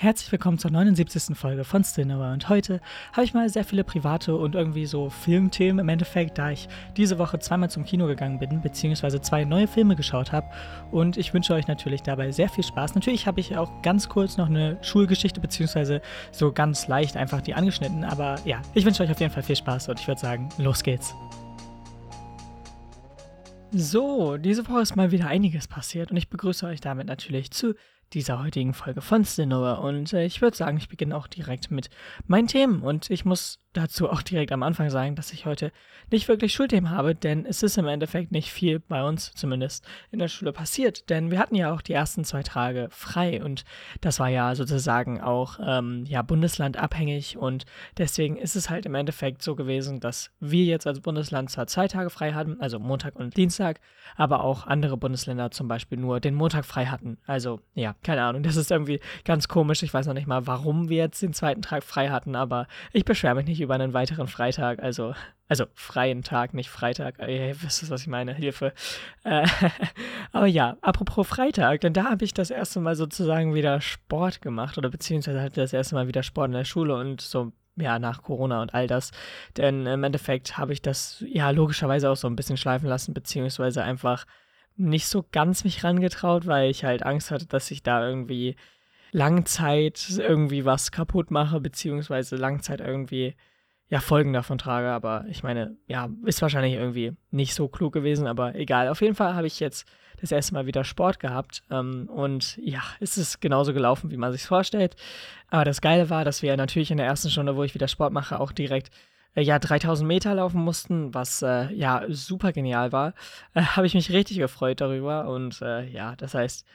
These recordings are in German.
Herzlich willkommen zur 79. Folge von Cinema und heute habe ich mal sehr viele private und irgendwie so Filmthemen im Endeffekt, da ich diese Woche zweimal zum Kino gegangen bin, beziehungsweise zwei neue Filme geschaut habe und ich wünsche euch natürlich dabei sehr viel Spaß. Natürlich habe ich auch ganz kurz noch eine Schulgeschichte, beziehungsweise so ganz leicht einfach die angeschnitten, aber ja, ich wünsche euch auf jeden Fall viel Spaß und ich würde sagen, los geht's. So, diese Woche ist mal wieder einiges passiert und ich begrüße euch damit natürlich zu dieser heutigen Folge von Cinema. Und äh, ich würde sagen, ich beginne auch direkt mit meinen Themen. Und ich muss dazu auch direkt am Anfang sagen, dass ich heute nicht wirklich Schulthemen habe, denn es ist im Endeffekt nicht viel bei uns zumindest in der Schule passiert. Denn wir hatten ja auch die ersten zwei Tage frei und das war ja sozusagen auch ähm, ja, bundeslandabhängig und deswegen ist es halt im Endeffekt so gewesen, dass wir jetzt als Bundesland zwar zwei Tage frei hatten, also Montag und Dienstag, aber auch andere Bundesländer zum Beispiel nur den Montag frei hatten. Also ja, keine Ahnung, das ist irgendwie ganz komisch. Ich weiß noch nicht mal, warum wir jetzt den zweiten Tag frei hatten, aber ich beschwere mich nicht über einen weiteren Freitag, also, also freien Tag, nicht Freitag. Ihr wisst ihr, was ich meine? Hilfe. Äh, aber ja, apropos Freitag, denn da habe ich das erste Mal sozusagen wieder Sport gemacht oder beziehungsweise hatte das erste Mal wieder Sport in der Schule und so ja, nach Corona und all das. Denn im Endeffekt habe ich das ja logischerweise auch so ein bisschen schleifen lassen, beziehungsweise einfach nicht so ganz mich rangetraut, weil ich halt Angst hatte, dass ich da irgendwie Langzeit irgendwie was kaputt mache, beziehungsweise Langzeit irgendwie ja, Folgen davon trage. Aber ich meine, ja, ist wahrscheinlich irgendwie nicht so klug gewesen, aber egal. Auf jeden Fall habe ich jetzt das erste Mal wieder Sport gehabt. Ähm, und ja, es ist genauso gelaufen, wie man sich vorstellt. Aber das Geile war, dass wir natürlich in der ersten Stunde, wo ich wieder Sport mache, auch direkt ja 3000 Meter laufen mussten, was äh, ja super genial war. Äh, habe ich mich richtig gefreut darüber. Und äh, ja, das heißt,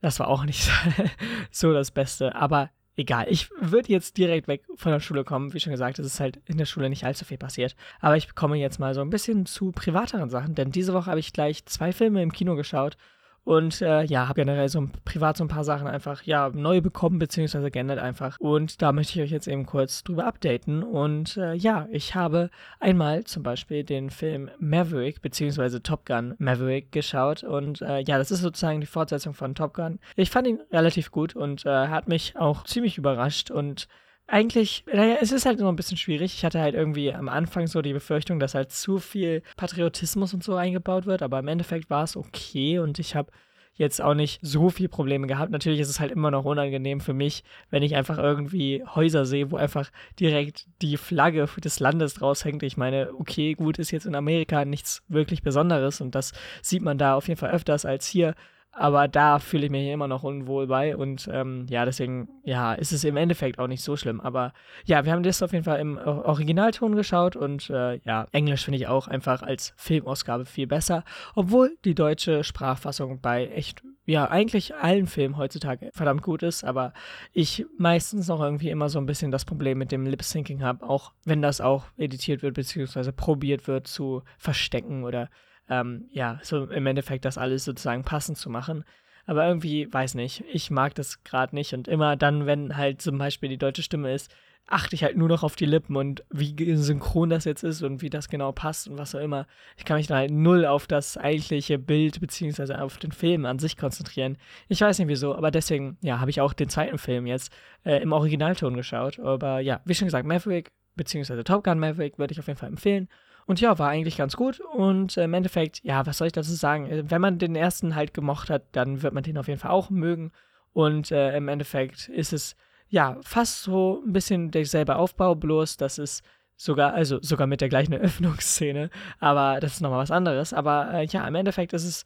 das war auch nicht so das Beste. Aber egal. Ich würde jetzt direkt weg von der Schule kommen. Wie schon gesagt, es ist halt in der Schule nicht allzu viel passiert. Aber ich komme jetzt mal so ein bisschen zu privateren Sachen, denn diese Woche habe ich gleich zwei Filme im Kino geschaut und äh, ja, habe generell so privat so ein paar Sachen einfach ja neu bekommen, beziehungsweise geändert einfach. Und da möchte ich euch jetzt eben kurz drüber updaten. Und äh, ja, ich habe einmal zum Beispiel den Film Maverick, beziehungsweise Top Gun Maverick geschaut. Und äh, ja, das ist sozusagen die Fortsetzung von Top Gun. Ich fand ihn relativ gut und äh, hat mich auch ziemlich überrascht und eigentlich, naja, es ist halt nur ein bisschen schwierig. Ich hatte halt irgendwie am Anfang so die Befürchtung, dass halt zu viel Patriotismus und so eingebaut wird, aber im Endeffekt war es okay und ich habe jetzt auch nicht so viel Probleme gehabt. Natürlich ist es halt immer noch unangenehm für mich, wenn ich einfach irgendwie Häuser sehe, wo einfach direkt die Flagge des Landes raushängt. Ich meine, okay, gut, ist jetzt in Amerika nichts wirklich Besonderes und das sieht man da auf jeden Fall öfters als hier. Aber da fühle ich mich immer noch unwohl bei und ähm, ja, deswegen, ja, ist es im Endeffekt auch nicht so schlimm. Aber ja, wir haben das auf jeden Fall im Originalton geschaut und äh, ja, Englisch finde ich auch einfach als Filmausgabe viel besser, obwohl die deutsche Sprachfassung bei echt, ja, eigentlich allen Filmen heutzutage verdammt gut ist, aber ich meistens noch irgendwie immer so ein bisschen das Problem mit dem Lip-Syncing habe, auch wenn das auch editiert wird, beziehungsweise probiert wird zu verstecken oder ähm, ja, so im Endeffekt das alles sozusagen passend zu machen. Aber irgendwie, weiß nicht, ich mag das gerade nicht. Und immer dann, wenn halt zum Beispiel die deutsche Stimme ist, achte ich halt nur noch auf die Lippen und wie synchron das jetzt ist und wie das genau passt und was auch immer. Ich kann mich dann halt null auf das eigentliche Bild beziehungsweise auf den Film an sich konzentrieren. Ich weiß nicht wieso, aber deswegen, ja, habe ich auch den zweiten Film jetzt äh, im Originalton geschaut. Aber ja, wie schon gesagt, Maverick beziehungsweise Top Gun Maverick würde ich auf jeden Fall empfehlen. Und ja, war eigentlich ganz gut. Und äh, im Endeffekt, ja, was soll ich dazu sagen? Äh, wenn man den ersten halt gemocht hat, dann wird man den auf jeden Fall auch mögen. Und äh, im Endeffekt ist es ja fast so ein bisschen derselbe Aufbau, bloß dass es sogar, also sogar mit der gleichen Eröffnungsszene, aber das ist nochmal was anderes. Aber äh, ja, im Endeffekt ist es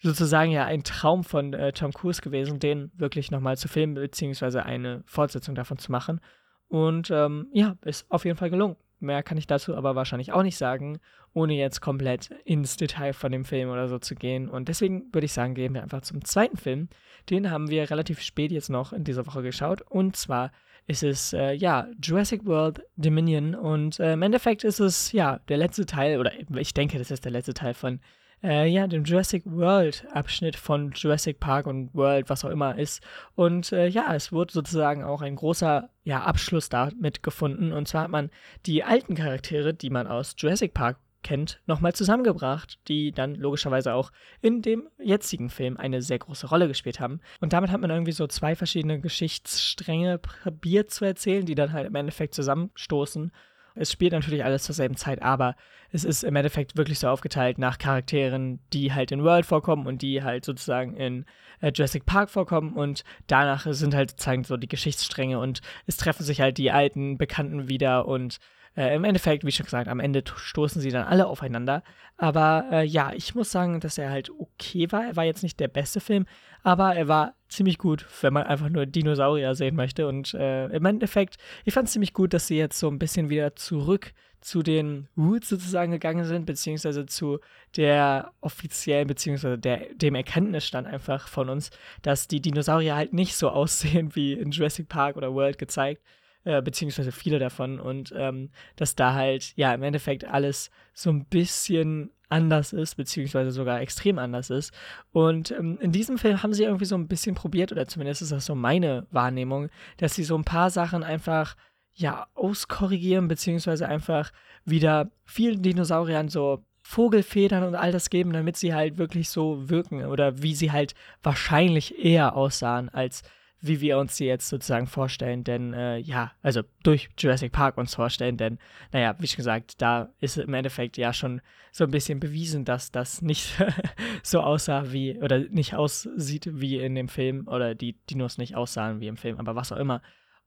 sozusagen ja ein Traum von äh, Tom Cruise gewesen, den wirklich nochmal zu filmen, beziehungsweise eine Fortsetzung davon zu machen. Und ähm, ja, ist auf jeden Fall gelungen. Mehr kann ich dazu aber wahrscheinlich auch nicht sagen, ohne jetzt komplett ins Detail von dem Film oder so zu gehen. Und deswegen würde ich sagen, gehen wir einfach zum zweiten Film. Den haben wir relativ spät jetzt noch in dieser Woche geschaut. Und zwar ist es, äh, ja, Jurassic World Dominion. Und äh, im Endeffekt ist es, ja, der letzte Teil, oder ich denke, das ist der letzte Teil von äh, ja, dem Jurassic World Abschnitt von Jurassic Park und World, was auch immer ist. Und äh, ja, es wurde sozusagen auch ein großer ja, Abschluss damit gefunden. Und zwar hat man die alten Charaktere, die man aus Jurassic Park kennt, nochmal zusammengebracht, die dann logischerweise auch in dem jetzigen Film eine sehr große Rolle gespielt haben. Und damit hat man irgendwie so zwei verschiedene Geschichtsstränge probiert zu erzählen, die dann halt im Endeffekt zusammenstoßen es spielt natürlich alles zur selben Zeit, aber es ist im Endeffekt wirklich so aufgeteilt nach Charakteren, die halt in World vorkommen und die halt sozusagen in äh, Jurassic Park vorkommen und danach sind halt sozusagen so die Geschichtsstränge und es treffen sich halt die alten Bekannten wieder und äh, Im Endeffekt, wie schon gesagt, am Ende stoßen sie dann alle aufeinander. Aber äh, ja, ich muss sagen, dass er halt okay war. Er war jetzt nicht der beste Film, aber er war ziemlich gut, wenn man einfach nur Dinosaurier sehen möchte. Und äh, im Endeffekt, ich fand es ziemlich gut, dass sie jetzt so ein bisschen wieder zurück zu den Roots sozusagen gegangen sind, beziehungsweise zu der offiziellen, beziehungsweise der, dem Erkenntnisstand einfach von uns, dass die Dinosaurier halt nicht so aussehen wie in Jurassic Park oder World gezeigt, äh, beziehungsweise viele davon und ähm, dass da halt, ja, im Endeffekt alles so ein bisschen anders ist, beziehungsweise sogar extrem anders ist. Und ähm, in diesem Film haben sie irgendwie so ein bisschen probiert, oder zumindest ist das so meine Wahrnehmung, dass sie so ein paar Sachen einfach, ja, auskorrigieren, beziehungsweise einfach wieder vielen Dinosauriern so Vogelfedern und all das geben, damit sie halt wirklich so wirken oder wie sie halt wahrscheinlich eher aussahen als wie wir uns sie jetzt sozusagen vorstellen, denn äh, ja, also durch Jurassic Park uns vorstellen, denn naja, wie schon gesagt, da ist im Endeffekt ja schon so ein bisschen bewiesen, dass das nicht so aussah wie, oder nicht aussieht wie in dem Film, oder die Dinos nicht aussahen wie im Film, aber was auch immer.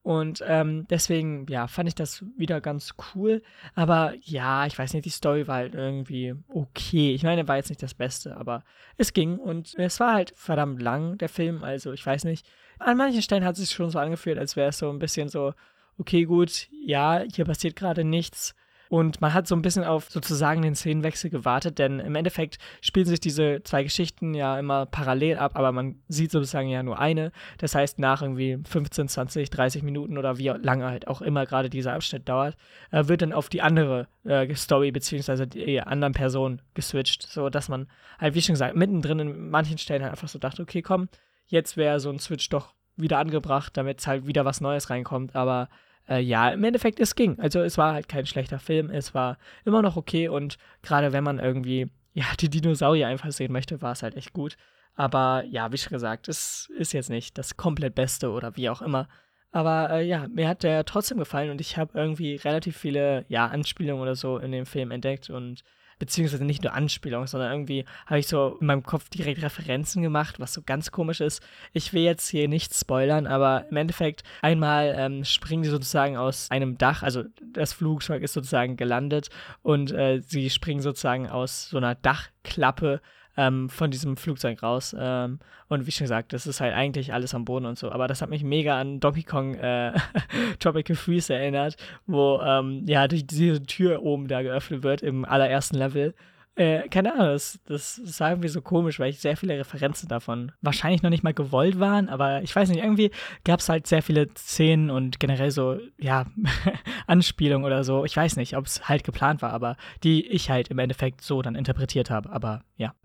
Und ähm, deswegen, ja, fand ich das wieder ganz cool. Aber ja, ich weiß nicht, die Story war halt irgendwie okay. Ich meine, war jetzt nicht das Beste, aber es ging. Und es war halt verdammt lang, der Film. Also, ich weiß nicht. An manchen Stellen hat es sich schon so angefühlt, als wäre es so ein bisschen so, okay, gut, ja, hier passiert gerade nichts. Und man hat so ein bisschen auf sozusagen den Szenenwechsel gewartet, denn im Endeffekt spielen sich diese zwei Geschichten ja immer parallel ab, aber man sieht sozusagen ja nur eine. Das heißt, nach irgendwie 15, 20, 30 Minuten oder wie lange halt auch immer gerade dieser Abschnitt dauert, äh, wird dann auf die andere äh, Story beziehungsweise die anderen Personen geswitcht, so dass man halt, wie schon gesagt, mittendrin in manchen Stellen halt einfach so dachte, okay, komm, jetzt wäre so ein Switch doch wieder angebracht, damit halt wieder was Neues reinkommt. Aber äh, ja, im Endeffekt, es ging. Also es war halt kein schlechter Film, es war immer noch okay und gerade wenn man irgendwie, ja, die Dinosaurier einfach sehen möchte, war es halt echt gut. Aber ja, wie schon gesagt, es ist jetzt nicht das komplett Beste oder wie auch immer. Aber äh, ja, mir hat der trotzdem gefallen und ich habe irgendwie relativ viele ja, Anspielungen oder so in dem Film entdeckt und beziehungsweise nicht nur Anspielungen, sondern irgendwie habe ich so in meinem Kopf direkt Referenzen gemacht, was so ganz komisch ist. Ich will jetzt hier nichts spoilern, aber im Endeffekt einmal ähm, springen die sozusagen aus einem Dach, also das Flugzeug ist sozusagen gelandet und äh, sie springen sozusagen aus so einer Dachklappe ähm, von diesem Flugzeug raus. Ähm, und wie schon gesagt, das ist halt eigentlich alles am Boden und so. Aber das hat mich mega an Donkey Kong äh, Tropical Freeze erinnert, wo ähm, ja die, diese Tür oben da geöffnet wird im allerersten Level. Äh, keine Ahnung, das, das ist irgendwie so komisch, weil ich sehr viele Referenzen davon wahrscheinlich noch nicht mal gewollt waren, aber ich weiß nicht, irgendwie gab es halt sehr viele Szenen und generell so, ja, Anspielungen oder so. Ich weiß nicht, ob es halt geplant war, aber die ich halt im Endeffekt so dann interpretiert habe, aber ja.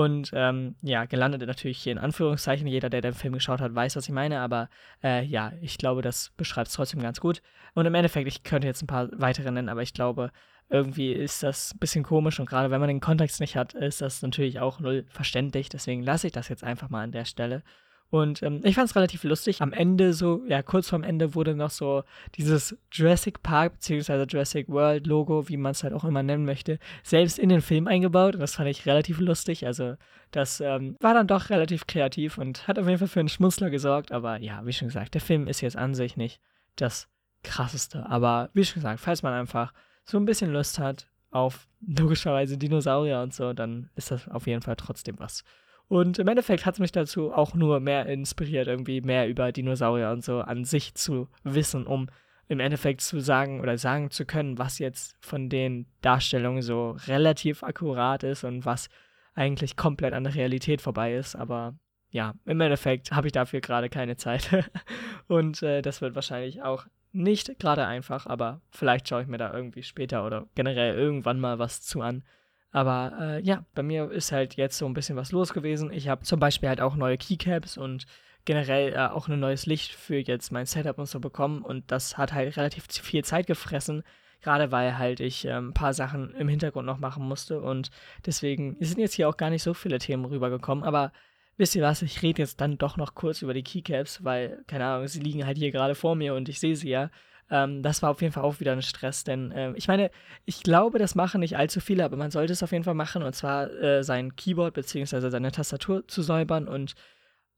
Und ähm, ja, gelandet natürlich hier in Anführungszeichen. Jeder, der den Film geschaut hat, weiß, was ich meine. Aber äh, ja, ich glaube, das beschreibt es trotzdem ganz gut. Und im Endeffekt, ich könnte jetzt ein paar weitere nennen, aber ich glaube, irgendwie ist das ein bisschen komisch. Und gerade wenn man den Kontext nicht hat, ist das natürlich auch null verständlich. Deswegen lasse ich das jetzt einfach mal an der Stelle. Und ähm, ich fand es relativ lustig. Am Ende, so, ja, kurz vorm Ende wurde noch so dieses Jurassic Park bzw. Jurassic World Logo, wie man es halt auch immer nennen möchte, selbst in den Film eingebaut. Und das fand ich relativ lustig. Also, das ähm, war dann doch relativ kreativ und hat auf jeden Fall für einen Schmunzler gesorgt. Aber ja, wie schon gesagt, der Film ist jetzt an sich nicht das krasseste. Aber wie schon gesagt, falls man einfach so ein bisschen Lust hat auf logischerweise Dinosaurier und so, dann ist das auf jeden Fall trotzdem was. Und im Endeffekt hat es mich dazu auch nur mehr inspiriert, irgendwie mehr über Dinosaurier und so an sich zu wissen, um im Endeffekt zu sagen oder sagen zu können, was jetzt von den Darstellungen so relativ akkurat ist und was eigentlich komplett an der Realität vorbei ist. Aber ja, im Endeffekt habe ich dafür gerade keine Zeit. und äh, das wird wahrscheinlich auch nicht gerade einfach, aber vielleicht schaue ich mir da irgendwie später oder generell irgendwann mal was zu an. Aber äh, ja, bei mir ist halt jetzt so ein bisschen was los gewesen. Ich habe zum Beispiel halt auch neue Keycaps und generell äh, auch ein neues Licht für jetzt mein Setup und so bekommen. Und das hat halt relativ viel Zeit gefressen. Gerade weil halt ich ähm, ein paar Sachen im Hintergrund noch machen musste und deswegen sind jetzt hier auch gar nicht so viele Themen rübergekommen, aber wisst ihr was, ich rede jetzt dann doch noch kurz über die Keycaps, weil, keine Ahnung, sie liegen halt hier gerade vor mir und ich sehe sie ja. Ähm, das war auf jeden Fall auch wieder ein Stress, denn äh, ich meine, ich glaube, das machen nicht allzu viele, aber man sollte es auf jeden Fall machen und zwar äh, sein Keyboard bzw. seine Tastatur zu säubern und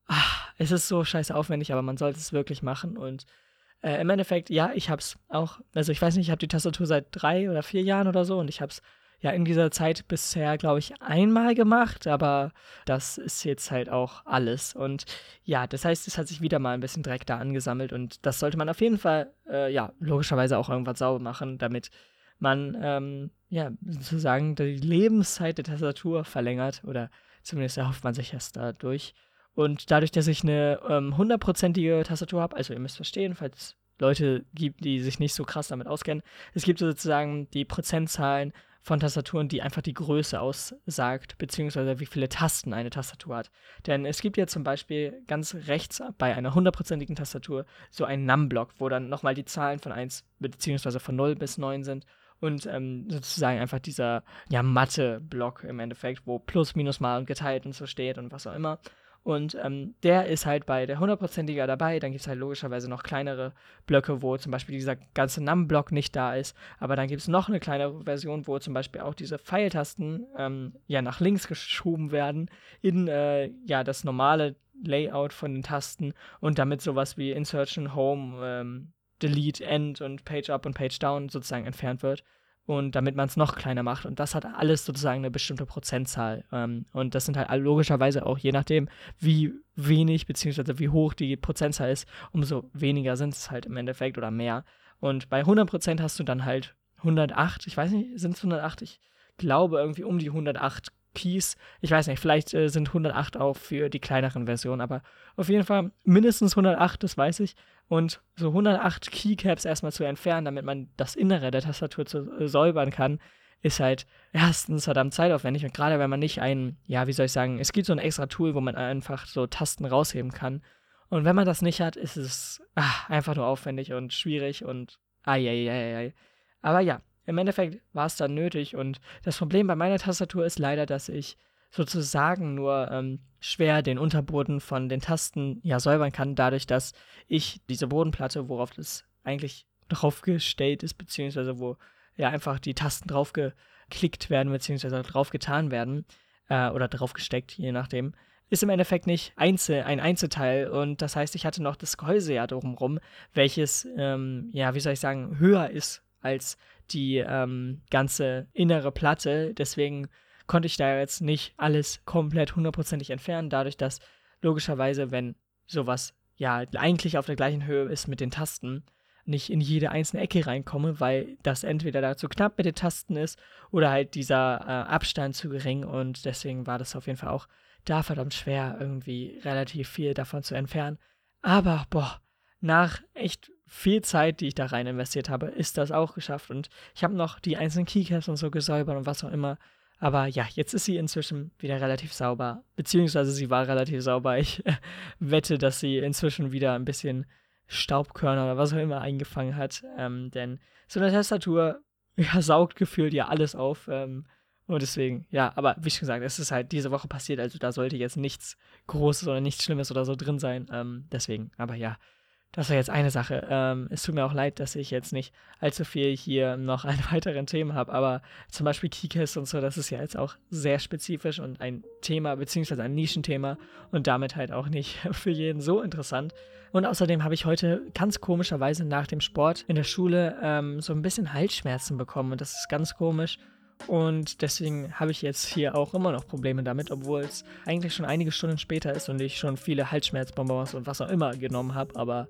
ach, es ist so scheiße aufwendig, aber man sollte es wirklich machen und äh, im Endeffekt, ja, ich hab's auch, also ich weiß nicht, ich habe die Tastatur seit drei oder vier Jahren oder so und ich hab's ja in dieser Zeit bisher, glaube ich, einmal gemacht, aber das ist jetzt halt auch alles. Und ja, das heißt, es hat sich wieder mal ein bisschen Dreck da angesammelt und das sollte man auf jeden Fall, äh, ja, logischerweise auch irgendwas sauber machen, damit man, ähm, ja, sozusagen die Lebenszeit der Tastatur verlängert oder zumindest erhofft man sich es dadurch. Und dadurch, dass ich eine ähm, hundertprozentige Tastatur habe, also ihr müsst verstehen, falls Leute gibt, die sich nicht so krass damit auskennen, es gibt sozusagen die Prozentzahlen von Tastaturen, die einfach die Größe aussagt, beziehungsweise wie viele Tasten eine Tastatur hat. Denn es gibt ja zum Beispiel ganz rechts bei einer hundertprozentigen Tastatur so einen Num-Block, wo dann nochmal die Zahlen von 1 beziehungsweise von 0 bis 9 sind und ähm, sozusagen einfach dieser ja, Mathe-Block im Endeffekt, wo Plus, Minus, Mal und geteilt und so steht und was auch immer. Und ähm, der ist halt bei der 100%iger dabei. Dann gibt es halt logischerweise noch kleinere Blöcke, wo zum Beispiel dieser ganze Num-Block nicht da ist. Aber dann gibt es noch eine kleinere Version, wo zum Beispiel auch diese Pfeiltasten ähm, ja nach links geschoben werden in äh, ja das normale Layout von den Tasten und damit sowas wie Insertion, Home, ähm, Delete, End und Page Up und Page Down sozusagen entfernt wird und damit man es noch kleiner macht. Und das hat alles sozusagen eine bestimmte Prozentzahl. Ähm, und das sind halt logischerweise auch je nachdem, wie wenig bzw. wie hoch die Prozentzahl ist, umso weniger sind es halt im Endeffekt oder mehr. Und bei 100% hast du dann halt 108, ich weiß nicht, sind es 108? Ich glaube irgendwie um die 108 Keys. Ich weiß nicht, vielleicht äh, sind 108 auch für die kleineren Versionen, aber auf jeden Fall mindestens 108, das weiß ich. Und so 108 Keycaps erstmal zu entfernen, damit man das Innere der Tastatur zu, äh, säubern kann, ist halt erstens verdammt zeitaufwendig. Und gerade wenn man nicht ein, ja, wie soll ich sagen, es gibt so ein extra Tool, wo man einfach so Tasten rausheben kann. Und wenn man das nicht hat, ist es ach, einfach nur aufwendig und schwierig und ai, ai, ai, ai. Aber ja, im Endeffekt war es dann nötig und das Problem bei meiner Tastatur ist leider, dass ich sozusagen nur ähm, schwer den Unterboden von den Tasten ja säubern kann, dadurch, dass ich diese Bodenplatte, worauf das eigentlich draufgestellt ist, beziehungsweise wo ja einfach die Tasten draufgeklickt werden, beziehungsweise draufgetan werden, äh, oder draufgesteckt, je nachdem, ist im Endeffekt nicht Einzel, ein Einzelteil. Und das heißt, ich hatte noch das Gehäuse ja drumherum, welches, ähm, ja, wie soll ich sagen, höher ist als die ähm, ganze innere Platte. Deswegen konnte ich da jetzt nicht alles komplett hundertprozentig entfernen, dadurch, dass logischerweise, wenn sowas ja eigentlich auf der gleichen Höhe ist mit den Tasten, nicht in jede einzelne Ecke reinkomme, weil das entweder da zu knapp mit den Tasten ist oder halt dieser äh, Abstand zu gering und deswegen war das auf jeden Fall auch da verdammt schwer, irgendwie relativ viel davon zu entfernen. Aber, boah, nach echt viel Zeit, die ich da rein investiert habe, ist das auch geschafft. Und ich habe noch die einzelnen Keycaps und so gesäubert und was auch immer. Aber ja, jetzt ist sie inzwischen wieder relativ sauber. Beziehungsweise sie war relativ sauber. Ich wette, dass sie inzwischen wieder ein bisschen Staubkörner oder was auch immer eingefangen hat. Ähm, denn so eine Tastatur ja, saugt gefühlt ja alles auf. Ähm, und deswegen, ja, aber wie schon gesagt, es ist halt diese Woche passiert, also da sollte jetzt nichts Großes oder nichts Schlimmes oder so drin sein. Ähm, deswegen, aber ja, das war jetzt eine Sache. Ähm, es tut mir auch leid, dass ich jetzt nicht allzu viel hier noch an weiteren Themen habe, aber zum Beispiel Keycast und so, das ist ja jetzt auch sehr spezifisch und ein Thema, beziehungsweise ein Nischenthema und damit halt auch nicht für jeden so interessant. Und außerdem habe ich heute ganz komischerweise nach dem Sport in der Schule ähm, so ein bisschen Halsschmerzen bekommen und das ist ganz komisch. Und deswegen habe ich jetzt hier auch immer noch Probleme damit, obwohl es eigentlich schon einige Stunden später ist und ich schon viele Halsschmerzbonbons und was auch immer genommen habe, aber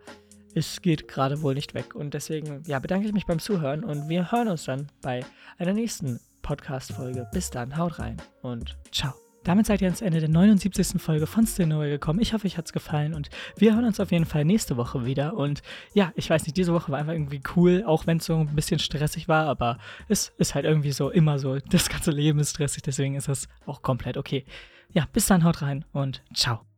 es geht gerade wohl nicht weg. Und deswegen, ja, bedanke ich mich beim Zuhören und wir hören uns dann bei einer nächsten Podcast-Folge. Bis dann, haut rein und ciao. Damit seid ihr ans Ende der 79. Folge von Stillnoe gekommen. Ich hoffe, euch hat es gefallen und wir hören uns auf jeden Fall nächste Woche wieder. Und ja, ich weiß nicht, diese Woche war einfach irgendwie cool, auch wenn es so ein bisschen stressig war, aber es ist halt irgendwie so immer so. Das ganze Leben ist stressig, deswegen ist das auch komplett okay. Ja, bis dann, haut rein und ciao.